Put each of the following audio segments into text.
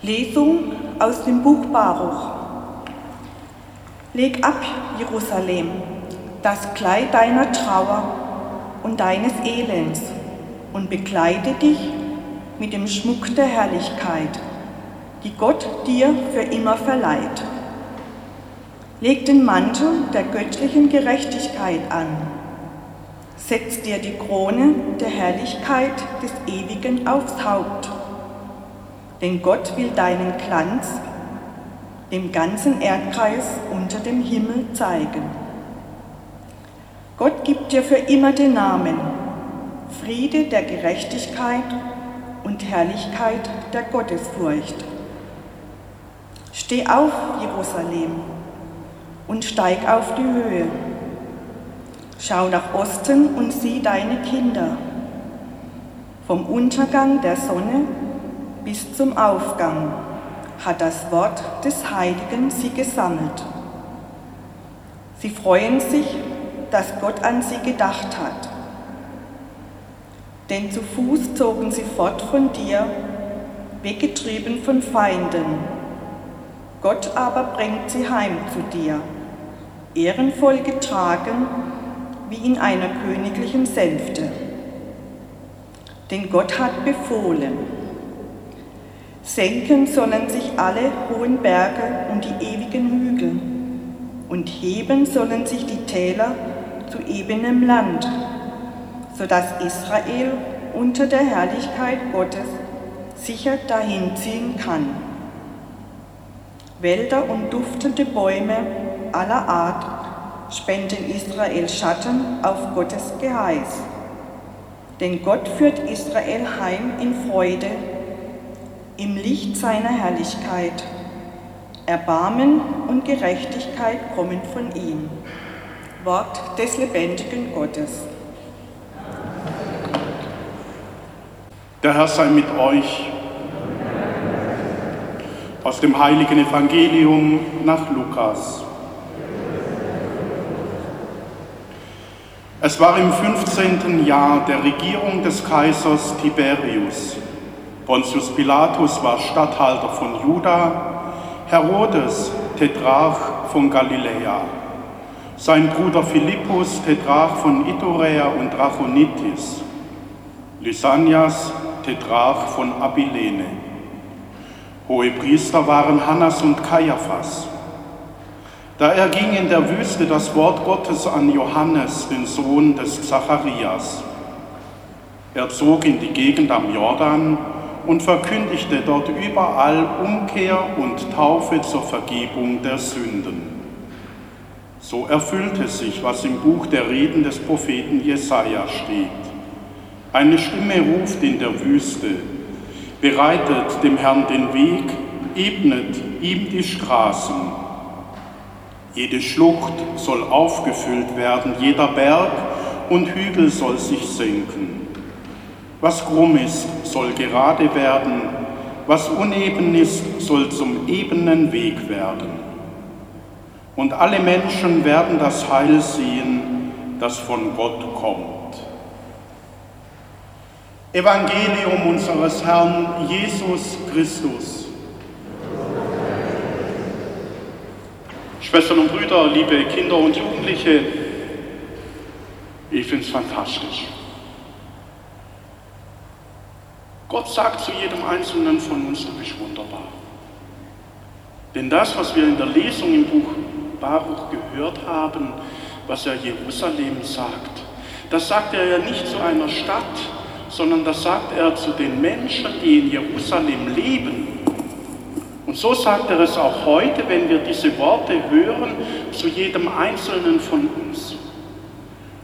Lesung aus dem Buch Baruch. Leg ab, Jerusalem, das Kleid deiner Trauer und deines Elends und bekleide dich mit dem Schmuck der Herrlichkeit, die Gott dir für immer verleiht. Leg den Mantel der göttlichen Gerechtigkeit an. Setz dir die Krone der Herrlichkeit des Ewigen aufs Haupt. Denn Gott will deinen Glanz dem ganzen Erdkreis unter dem Himmel zeigen. Gott gibt dir für immer den Namen Friede der Gerechtigkeit und Herrlichkeit der Gottesfurcht. Steh auf, Jerusalem, und steig auf die Höhe. Schau nach Osten und sieh deine Kinder. Vom Untergang der Sonne bis zum Aufgang hat das Wort des Heiligen sie gesammelt. Sie freuen sich, dass Gott an sie gedacht hat. Denn zu Fuß zogen sie fort von dir, weggetrieben von Feinden. Gott aber bringt sie heim zu dir, ehrenvoll getragen wie in einer königlichen Sänfte. Denn Gott hat befohlen, senken sollen sich alle hohen Berge und die ewigen Hügel, und heben sollen sich die Täler zu ebenem Land, sodass Israel unter der Herrlichkeit Gottes sicher dahin ziehen kann. Wälder und duftende Bäume aller Art spenden Israel Schatten auf Gottes Geheiß. Denn Gott führt Israel heim in Freude, im Licht seiner Herrlichkeit. Erbarmen und Gerechtigkeit kommen von ihm. Wort des lebendigen Gottes. Der Herr sei mit euch. Aus dem heiligen Evangelium nach Lukas. Es war im 15. Jahr der Regierung des Kaisers Tiberius. Pontius Pilatus war Statthalter von Juda, Herodes Tetrarch von Galiläa, sein Bruder Philippus Tetrarch von Iturea und Trachonitis, Lysanias Tetrarch von Abilene. Hohe Priester waren Hannas und Kaiaphas. Da erging in der Wüste das Wort Gottes an Johannes, den Sohn des Zacharias. Er zog in die Gegend am Jordan und verkündigte dort überall Umkehr und Taufe zur Vergebung der Sünden. So erfüllte sich, was im Buch der Reden des Propheten Jesaja steht. Eine Stimme ruft in der Wüste, bereitet dem Herrn den Weg, ebnet ihm die Straßen. Jede Schlucht soll aufgefüllt werden, jeder Berg und Hügel soll sich senken. Was krumm ist, soll gerade werden, was uneben ist, soll zum ebenen Weg werden und alle Menschen werden das Heil sehen, das von Gott kommt. Evangelium unseres Herrn Jesus Christus. Schwestern und Brüder, liebe Kinder und Jugendliche, ich finde es fantastisch. Gott sagt zu jedem Einzelnen von uns, du bist wunderbar. Denn das, was wir in der Lesung im Buch Baruch gehört haben, was er Jerusalem sagt. Das sagt er ja nicht zu einer Stadt, sondern das sagt er zu den Menschen, die in Jerusalem leben. Und so sagt er es auch heute, wenn wir diese Worte hören, zu jedem Einzelnen von uns.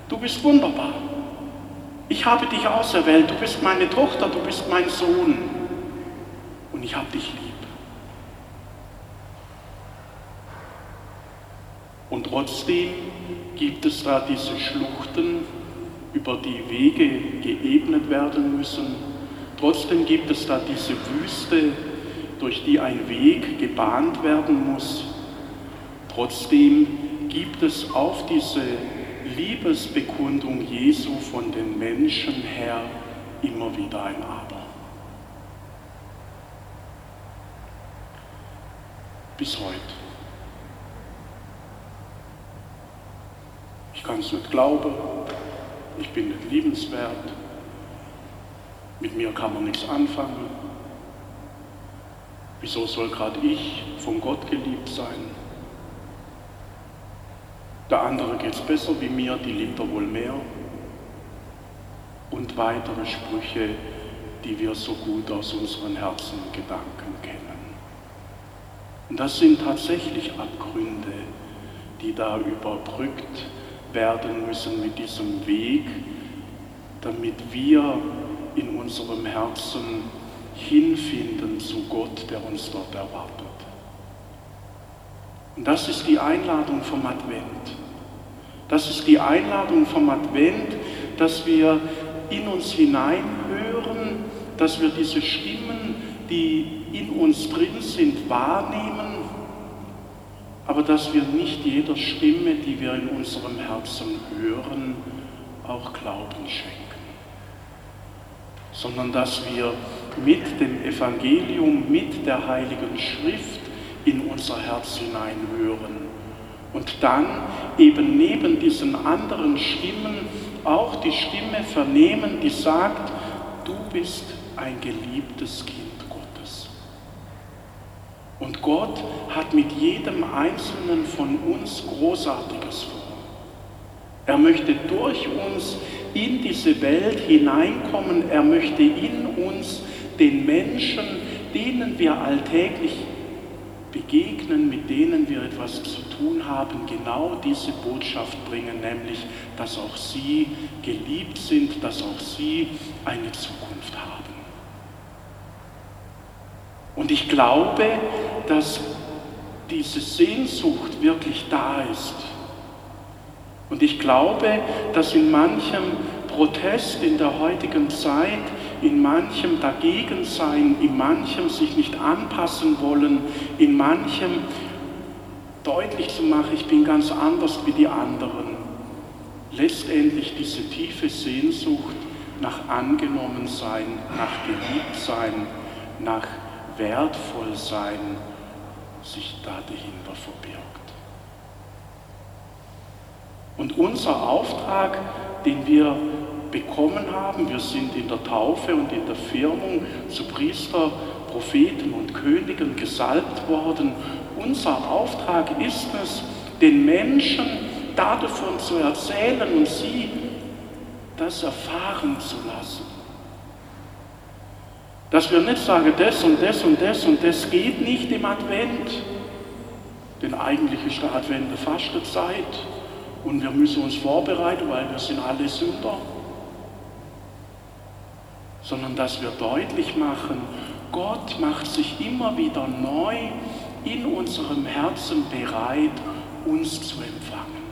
Du bist wunderbar. Ich habe dich auserwählt. Du bist meine Tochter, du bist mein Sohn. Und ich habe dich lieb. Und trotzdem gibt es da diese Schluchten, über die Wege geebnet werden müssen. Trotzdem gibt es da diese Wüste, durch die ein Weg gebahnt werden muss. Trotzdem gibt es auf diese Liebesbekundung Jesu von den Menschen her immer wieder ein Aber. Bis heute. Ich kann es nicht glauben, ich bin nicht liebenswert, mit mir kann man nichts anfangen. Wieso soll gerade ich von Gott geliebt sein? Der andere geht es besser wie mir, die liebt er wohl mehr. Und weitere Sprüche, die wir so gut aus unseren Herzen und Gedanken kennen. Und das sind tatsächlich Abgründe, die da überbrückt werden müssen mit diesem Weg, damit wir in unserem Herzen hinfinden zu Gott, der uns dort erwartet. Und das ist die Einladung vom Advent. Das ist die Einladung vom Advent, dass wir in uns hineinhören, dass wir diese Stimmen, die in uns drin sind, wahrnehmen, aber dass wir nicht jeder Stimme, die wir in unserem Herzen hören, auch Glauben schenken, sondern dass wir mit dem Evangelium, mit der Heiligen Schrift in unser Herz hineinhören und dann eben neben diesen anderen Stimmen auch die Stimme vernehmen, die sagt, du bist ein geliebtes Kind Gottes. Und Gott hat mit jedem Einzelnen von uns Großartiges vor. Er möchte durch uns in diese Welt hineinkommen. Er möchte in uns den Menschen, denen wir alltäglich begegnen, mit denen wir etwas zu tun haben, genau diese Botschaft bringen, nämlich, dass auch sie geliebt sind, dass auch sie eine Zukunft haben. Und ich glaube, dass diese Sehnsucht wirklich da ist. Und ich glaube, dass in manchem Protest in der heutigen Zeit, in manchem Dagegensein, in manchem sich nicht anpassen wollen, in manchem deutlich zu machen, ich bin ganz anders wie die anderen, letztendlich diese tiefe Sehnsucht nach angenommen sein, nach geliebt sein, nach wertvoll sein, sich da dahinter verbirgt. Und unser Auftrag, den wir bekommen haben, wir sind in der Taufe und in der Firmung zu Priester, Propheten und Königen gesalbt worden. Unser Auftrag ist es, den Menschen davon zu erzählen und sie das erfahren zu lassen. Dass wir nicht sagen, das und das und das und das geht nicht im Advent. Denn eigentlich ist der Advent eine Fastenzeit und wir müssen uns vorbereiten, weil wir sind alle Sünder. Sondern dass wir deutlich machen, Gott macht sich immer wieder neu in unserem Herzen bereit, uns zu empfangen.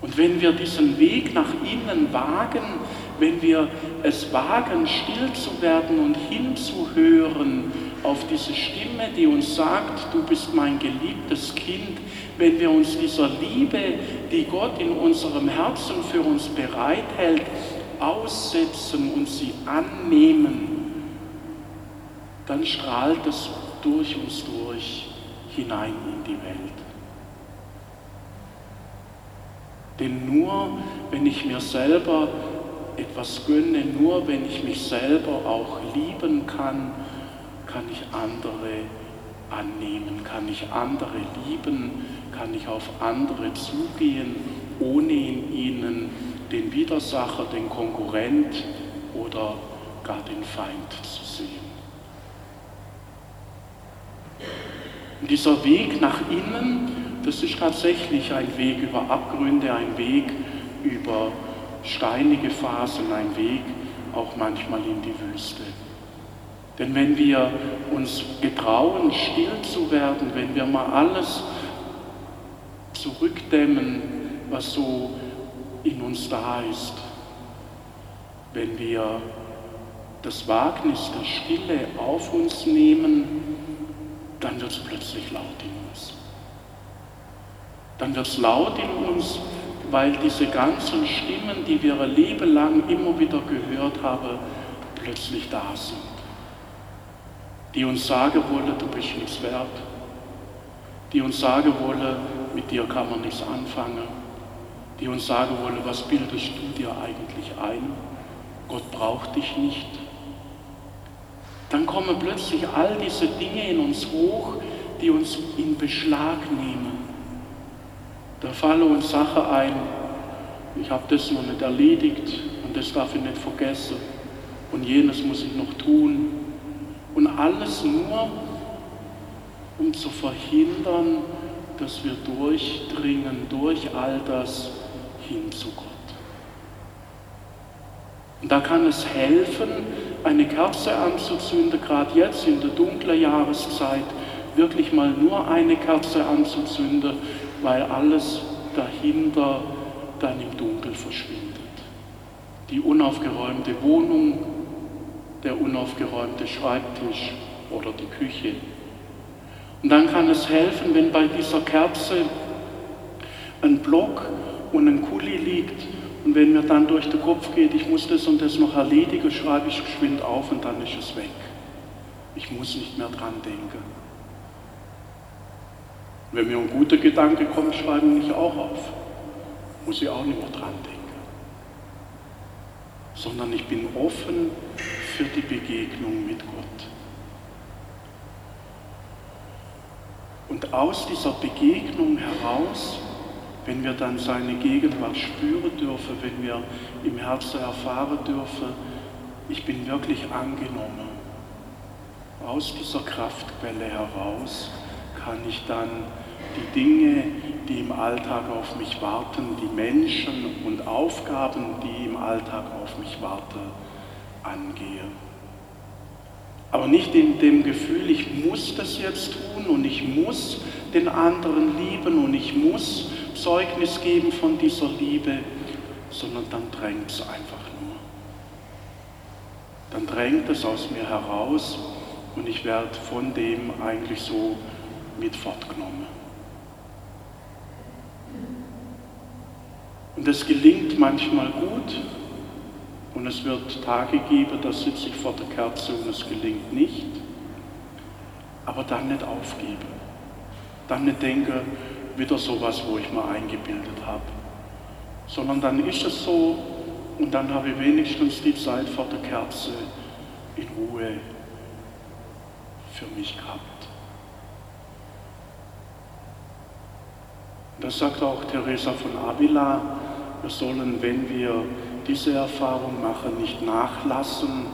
Und wenn wir diesen Weg nach innen wagen, wenn wir es wagen, still zu werden und hinzuhören auf diese Stimme, die uns sagt, du bist mein geliebtes Kind, wenn wir uns dieser Liebe, die Gott in unserem Herzen für uns bereithält, aussetzen und sie annehmen, dann strahlt es durch uns durch hinein in die Welt. Denn nur wenn ich mir selber etwas gönne, nur wenn ich mich selber auch lieben kann, kann ich andere annehmen, kann ich andere lieben, kann ich auf andere zugehen, ohne in ihnen den Widersacher, den Konkurrent oder gar den Feind zu sehen. Und dieser Weg nach innen, das ist tatsächlich ein Weg über Abgründe, ein Weg über steinige Phasen, ein Weg auch manchmal in die Wüste. Denn wenn wir uns getrauen, still zu werden, wenn wir mal alles zurückdämmen, was so in uns da ist, wenn wir das Wagnis der Stille auf uns nehmen, dann wird es plötzlich laut in uns. Dann wird es laut in uns, weil diese ganzen Stimmen, die wir ein Leben lang immer wieder gehört haben, plötzlich da sind. die uns sagen wollen, du bist nichts wert, die uns sagen wollen, mit dir kann man nichts anfangen, die uns sagen wollen, was bildest du dir eigentlich ein? Gott braucht dich nicht. Dann kommen plötzlich all diese Dinge in uns hoch, die uns in Beschlag nehmen. Da fallen uns Sachen ein, ich habe das noch nicht erledigt und das darf ich nicht vergessen und jenes muss ich noch tun. Und alles nur, um zu verhindern, dass wir durchdringen durch all das hin zu Gott. Und da kann es helfen, eine Kerze anzuzünden, gerade jetzt in der dunklen Jahreszeit, wirklich mal nur eine Kerze anzuzünden, weil alles dahinter dann im Dunkel verschwindet. Die unaufgeräumte Wohnung, der unaufgeräumte Schreibtisch oder die Küche. Und dann kann es helfen, wenn bei dieser Kerze ein Block und ein Kuli liegt und wenn mir dann durch den Kopf geht, ich muss das und das noch erledigen, schreibe ich geschwind auf und dann ist es weg. Ich muss nicht mehr dran denken. Wenn mir ein guter Gedanke kommt, schreibe ich auch auf. Muss ich auch nicht mehr dran denken. Sondern ich bin offen für die Begegnung mit Gott. Und aus dieser Begegnung heraus, wenn wir dann seine Gegenwart spüren dürfen, wenn wir im Herzen erfahren dürfen, ich bin wirklich angenommen, aus dieser Kraftquelle heraus kann ich dann die Dinge, die im Alltag auf mich warten, die Menschen und Aufgaben, die im Alltag auf mich warten, angehe. Aber nicht in dem Gefühl, ich muss das jetzt tun und ich muss den anderen lieben und ich muss Zeugnis geben von dieser Liebe, sondern dann drängt es einfach nur. Dann drängt es aus mir heraus und ich werde von dem eigentlich so mit fortgenommen. Und es gelingt manchmal gut und es wird Tage geben, da sitze ich vor der Kerze und es gelingt nicht. Aber dann nicht aufgeben. Dann nicht denken, wieder sowas, wo ich mal eingebildet habe. Sondern dann ist es so und dann habe ich wenigstens die Zeit vor der Kerze in Ruhe für mich gehabt. Das sagt auch Teresa von Avila, wir sollen, wenn wir diese Erfahrung machen, nicht nachlassen,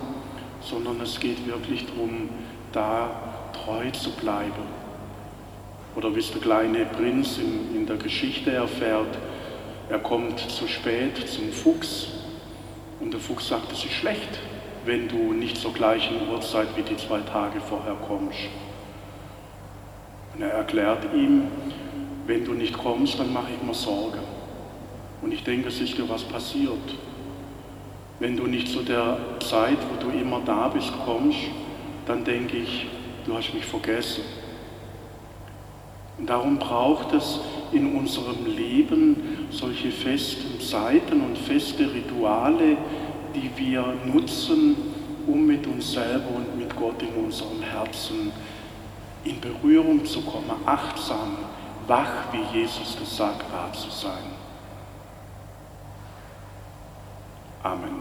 sondern es geht wirklich darum, da treu zu bleiben. Oder wie es der kleine Prinz in, in der Geschichte erfährt, er kommt zu spät zum Fuchs und der Fuchs sagt, es ist schlecht, wenn du nicht zur gleichen Uhrzeit wie die zwei Tage vorher kommst. Und er erklärt ihm, wenn du nicht kommst, dann mache ich mir Sorgen. Und ich denke, es ist dir was passiert. Wenn du nicht zu der Zeit, wo du immer da bist, kommst, dann denke ich, du hast mich vergessen. Und darum braucht es in unserem Leben solche festen Zeiten und feste Rituale, die wir nutzen, um mit uns selber und mit Gott in unserem Herzen in Berührung zu kommen, achtsam, wach, wie Jesus gesagt hat, zu sein. Amen.